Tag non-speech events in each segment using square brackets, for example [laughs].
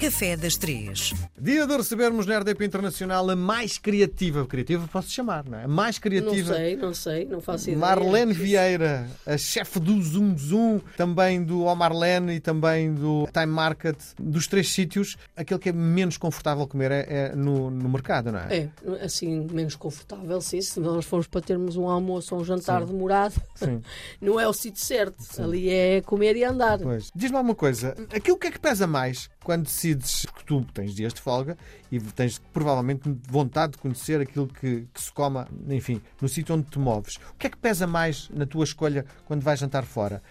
Café das Três. Dia de recebermos na RDP Internacional a mais criativa, criativa posso chamar, não é? A mais Não criativa. sei, não sei, não faço ideia. Marlene Vieira, a chefe do Zoom Zoom, também do Omarlene e também do Time Market, dos três sítios, aquele que é menos confortável comer é, é no, no mercado, não é? É, assim, menos confortável, sim. Se nós formos para termos um almoço ou um jantar demorado, Sim. [laughs] não é o sítio certo. Ali é comer e andar. Pois. Diz-me alguma coisa, aquilo que é que pesa mais quando decides que tu tens dias de folga e tens provavelmente vontade de conhecer aquilo que, que se coma, enfim, no sítio onde te moves. O que é que pesa mais na tua escolha quando vais jantar fora?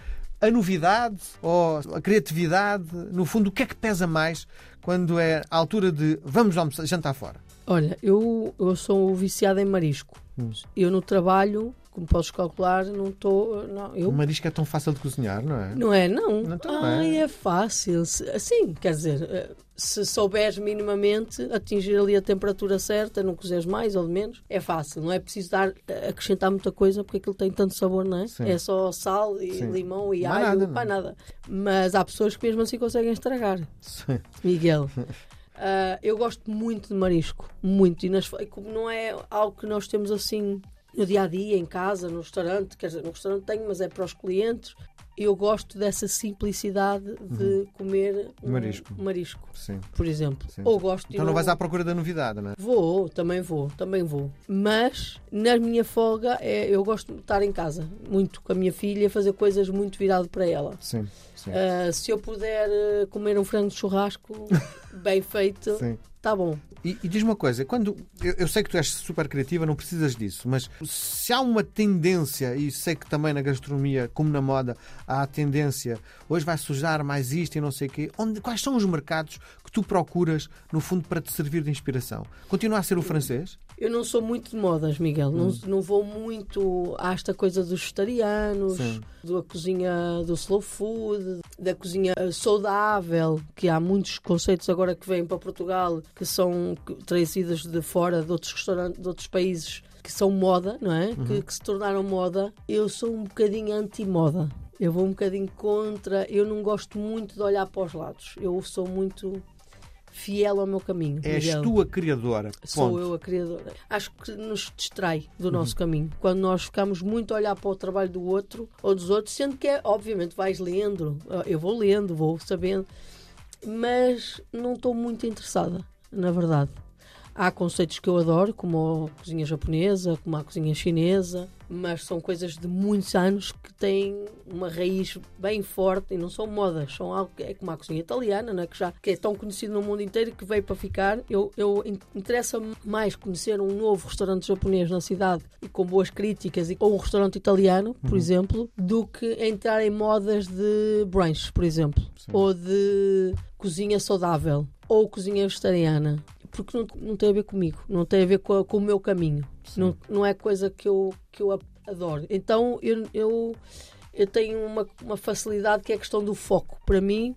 A novidade ou a criatividade? No fundo, o que é que pesa mais quando é a altura de vamos almoçar, jantar fora? Olha, eu, eu sou viciada em marisco. Hum. Eu no trabalho, como podes calcular, não estou. Não, eu O marisco é tão fácil de cozinhar, não é? Não é, não. Não, então não Ai, é. é fácil. Assim, quer dizer, eh, se souberes minimamente atingir ali a temperatura certa, não cozeres mais ou de menos, é fácil. Não é preciso dar, eh, acrescentar muita coisa porque aquilo tem tanto sabor, não é? Sim. É só sal e Sim. limão e Mais alho, nada, não. para nada. Mas há pessoas que mesmo assim conseguem estragar. Sim. Miguel. Ah, [laughs] eu gosto muito de marisco, muito. E, nas, como não é algo que nós temos assim no dia a dia, em casa, no restaurante, quer dizer, no restaurante tenho, mas é para os clientes. Eu gosto dessa simplicidade de comer um Marisco. marisco, Sim. por exemplo. Sim. Ou gosto Então não ao- vais à procura da novidade, não é? Vou, também vou, também vou. Mas na minha folga é, eu gosto de estar em casa, muito com a minha filha, fazer coisas muito virado para ela. Sim. Sim. Ah, se eu puder ah, comer um frango de churrasco [laughs] bem feito, Sim. tá bom. E, e diz uma coisa, quando eu, eu sei que tu és super criativa, não precisas disso, mas se há uma tendência, e sei que também na gastronomia, como na moda, há a tendência, hoje vai sujar mais isto e não sei o quê, onde, quais são os mercados que tu procuras, no fundo, para te servir de inspiração? Continua a ser o francês? Eu não sou muito de modas, Miguel. Não, não vou muito a esta coisa dos vegetarianos, Sim. da cozinha do slow food, da cozinha saudável, que há muitos conceitos agora que vêm para Portugal que são trazidos de fora, de outros restaurantes, de outros países, que são moda, não é? Que, que se tornaram moda. Eu sou um bocadinho anti-moda. Eu vou um bocadinho contra. Eu não gosto muito de olhar para os lados. Eu sou muito fiel ao meu caminho. És Miguel. tu a criadora. Sou Ponto. eu a criadora. Acho que nos distrai do nosso caminho. Quando nós ficamos muito a olhar para o trabalho do outro ou dos outros, sendo que é, obviamente, vais lendo. Eu vou lendo, vou sabendo. Mas não estou muito interessada, na verdade. Há conceitos que eu adoro, como a cozinha japonesa, como a cozinha chinesa, mas são coisas de muitos anos que têm uma raiz bem forte e não são modas, são algo que é como a cozinha italiana, não é? que já que é tão conhecido no mundo inteiro que veio para ficar. Eu, eu in- interessa-me mais conhecer um novo restaurante japonês na cidade e com boas críticas ou um restaurante italiano, por exemplo, do que entrar em modas de brunch, por exemplo, ou de cozinha saudável ou cozinha vegetariana porque não, não tem a ver comigo, não tem a ver com, a- com o meu caminho, não, não é coisa que eu, que eu adoro. Então eu, eu, eu tenho uma, uma facilidade que é a questão do foco. Para mim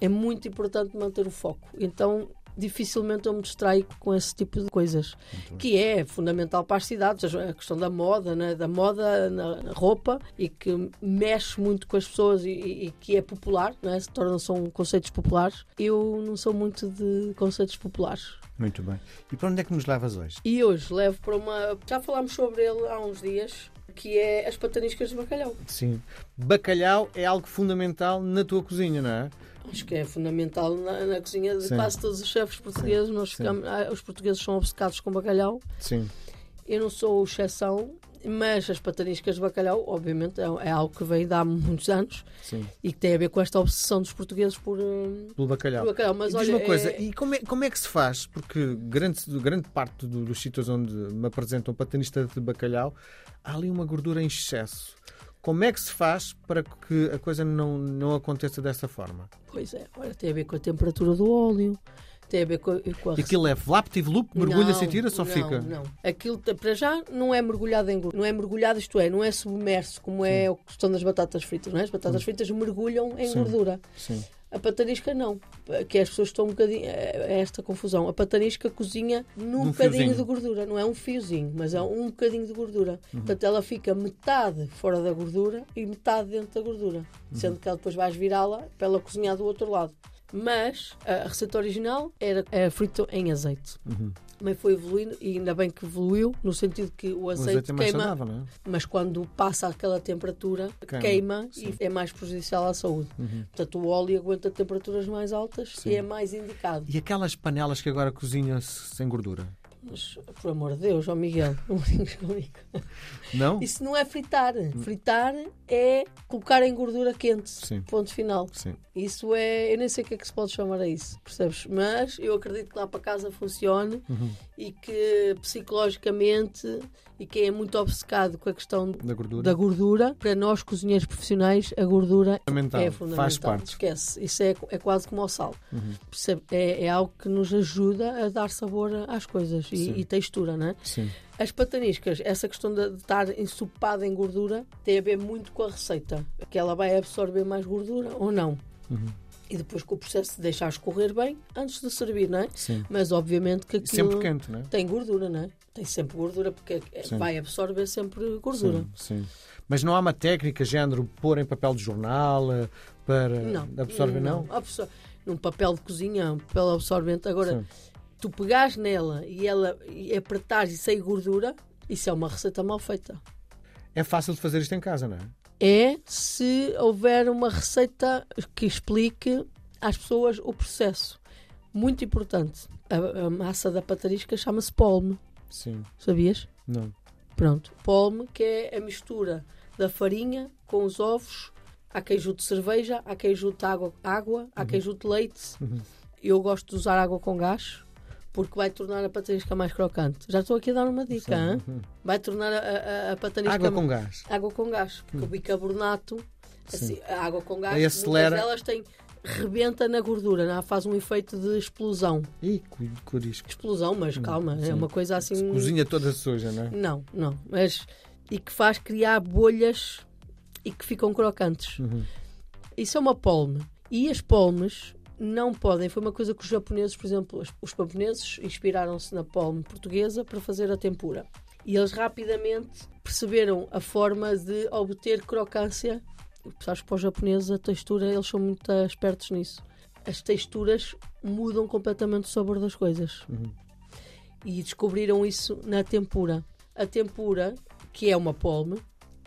é muito importante manter o foco. Então dificilmente eu me distraio com esse tipo de coisas, que é fundamental para as cidades, a questão da moda, né? da moda na roupa e que mexe muito com as pessoas e, e- e que é popular, né? se tornam são conceitos populares. Eu não sou muito de conceitos populares. Muito bem. E para onde é que nos levas hoje? E hoje levo para uma. Já falámos sobre ele há uns dias, que é as pataniscas de bacalhau. Sim. Bacalhau é algo fundamental na tua cozinha, não é? Acho que é fundamental na, na cozinha de Sim. quase todos os chefes portugueses. Nós sim. ficamos- ah, os portugueses são obcecados com bacalhau. Sim. Eu não sou exceção, mas as pataniscas de bacalhau, obviamente, é, é algo que vem de há muitos anos Sim. e que tem a ver com esta obsessão dos portugueses por, hum, Pelo bacalhau. bacalhau. Mas Diz olha, uma coisa, é- e como é, como é que se faz? Porque grande, grande parte do- dos sítios onde me apresentam patanista de bacalhau, há ali uma gordura em excesso. Como é que se faz para que a coisa não, não aconteça dessa forma? Pois é, olha, tem a ver com a temperatura do óleo, E aquilo é flaptive loop, mergulha-se e tira, só não, fica? Não, Aquilo para já não é mergulhado em gordura. Não é mergulhado, isto é, não é submerso, como é a questão das batatas fritas. Não é? As batatas fritas mergulham em Sim. gordura. Sim. A patanisca não. Que as pessoas estão um bocadinho. É é esta confusão. A patanisca cozinha num Num bocadinho fiozinho. de gordura. Não é um fiozinho, mas é um bocadinho de gordura. Uhum. Portanto, ela fica metade fora da gordura e metade dentro da gordura. Uhum. Sendo que ela depois vais virá-la para ela cozinhar do outro lado. Mas a receita original era, era frito em azeite. Uhum. Também foi evoluindo e ainda bem que evoluiu, no sentido que o O azeite, azeite é queima, saudável, é? mas quando passa aquela temperatura, Queima, queima, e é mais prejudicial à saúde. Uhum. Portanto, o óleo aguenta temperaturas mais altas Sim. e é mais indicado. E aquelas panelas que agora cozinham-se sem gordura? Mas, por amor de Deus, ó Miguel, [laughs] não brinques comigo. Não? Isso não é fritar. Fritar é colocar em gordura quente. Sim. Ponto final. Sim. Isso é. Eu nem sei o que é que se pode chamar a isso, percebes? Mas eu acredito que lá para casa funcione Uhum. e que psicologicamente e quem é muito obcecado com a questão Da gordura? da gordura, para nós cozinheiros profissionais, a gordura Fundamental. é fundamental. Faz parte. Esquece. Isso é, é quase como o sal. Uhum. É, é algo que nos ajuda a dar sabor às coisas. E, e textura, não é? Sim. As pataniscas, essa questão de, de estar ensopada em gordura, tem a ver muito com a receita. Que ela vai absorver mais gordura ou não. Uhum. E depois com o processo de deixar escorrer bem antes de servir, não é? Sim. Mas obviamente que aquilo Sempre quente, não é? tem gordura, não é? Tem sempre gordura porque é- Sim. vai absorver sempre gordura. Sim, sim. Mas não há uma técnica, género, pôr em papel de jornal eh, para Não. absorver, não? Absor- Num papel de cozinha, um papel absorvente. Agora, Sim. Tu pegares nela e ela e apertares e sem gordura, isso é uma receita mal feita. É fácil de fazer isto em casa, não é? É se houver uma receita que explique às pessoas o processo. Muito importante. A, a massa da patarisca chama-se polme. Sim. Sabias? Não. Pronto. Polme, que é a mistura da farinha com os ovos. Há quem junte cerveja, há quem junte água, água há quem junte leite. Uhum. Eu gosto de usar água com gás porque vai tornar a patanisca mais crocante. Já estou aqui a dar uma dica, hein? Uhum. vai tornar a, a, a patanisca Água com gás. água com gás, porque o bicarbonato, assim, a água com gás, Aí acelera. delas têm rebenta na gordura, não? é? faz um efeito de explosão. Ih, curisco. Explosão, mas calma, sim. é uma coisa assim. Cozinha toda suja, não é? Não, não, mas e que faz criar bolhas e que ficam crocantes. Uhum. Isso é uma polme. E as polmes não podem. Foi uma coisa que os japoneses, por exemplo, os, japoneses inspiraram-se na polme portuguesa para fazer a tempura. E eles rapidamente perceberam a forma de obter crocância. Sabes que para os japoneses a textura, eles são muito espertos nisso. As texturas mudam completamente o sabor das coisas. Uhum. E descobriram isso na tempura. A tempura, que é uma polme,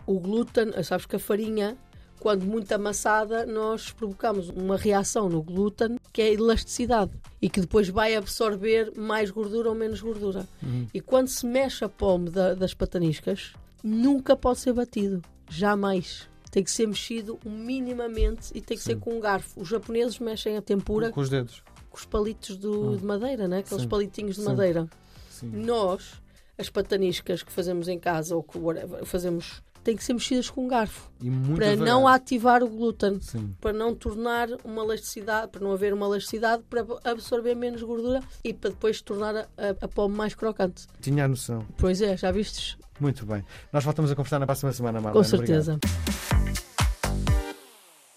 o glúten, sabes que a farinha quando muito amassada, nós provocamos uma reação no glúten que é a elasticidade e que depois vai absorver mais gordura ou menos gordura. Uhum. E quando se mexe a polme da- das pataniscas, nunca pode ser batido. Jamais. Tem que ser mexido minimamente e tem que ser com um garfo. Os japoneses mexem a tempura Com os dedos. com os palitos do- de madeira, né? aqueles Sim. palitinhos de Sim. madeira. Sim. Nós, as pataniscas que fazemos em casa ou que whatever, fazemos, têm que ser mexidas com um garfo para não ativar o glúten, Sim. para não tornar uma elasticidade, para não haver uma elasticidade, para absorver menos gordura e para depois tornar a, a, pome mais crocante. Tinha a noção. Pois é, já vistes? Muito bem. Nós voltamos a conversar na próxima semana, Marlene. Com Obrigado. certeza.